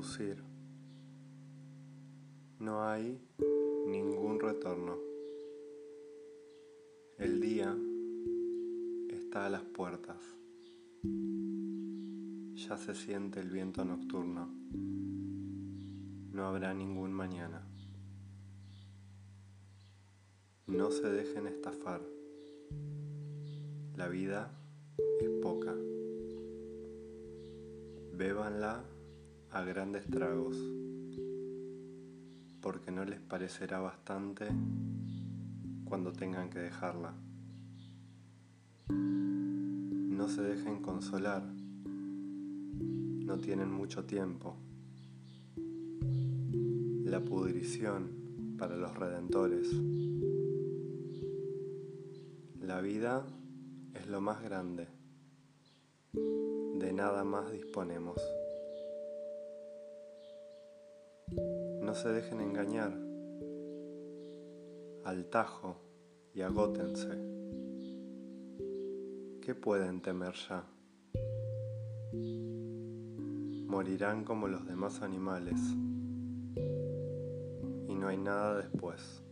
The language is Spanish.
conducir. No hay ningún retorno. El día está a las puertas. Ya se siente el viento nocturno. No habrá ningún mañana. No se dejen estafar. La vida Bébanla a grandes tragos, porque no les parecerá bastante cuando tengan que dejarla. No se dejen consolar, no tienen mucho tiempo. La pudrición para los redentores. La vida es lo más grande de nada más disponemos. No se dejen engañar, al tajo y agótense. ¿Qué pueden temer ya? Morirán como los demás animales y no hay nada después.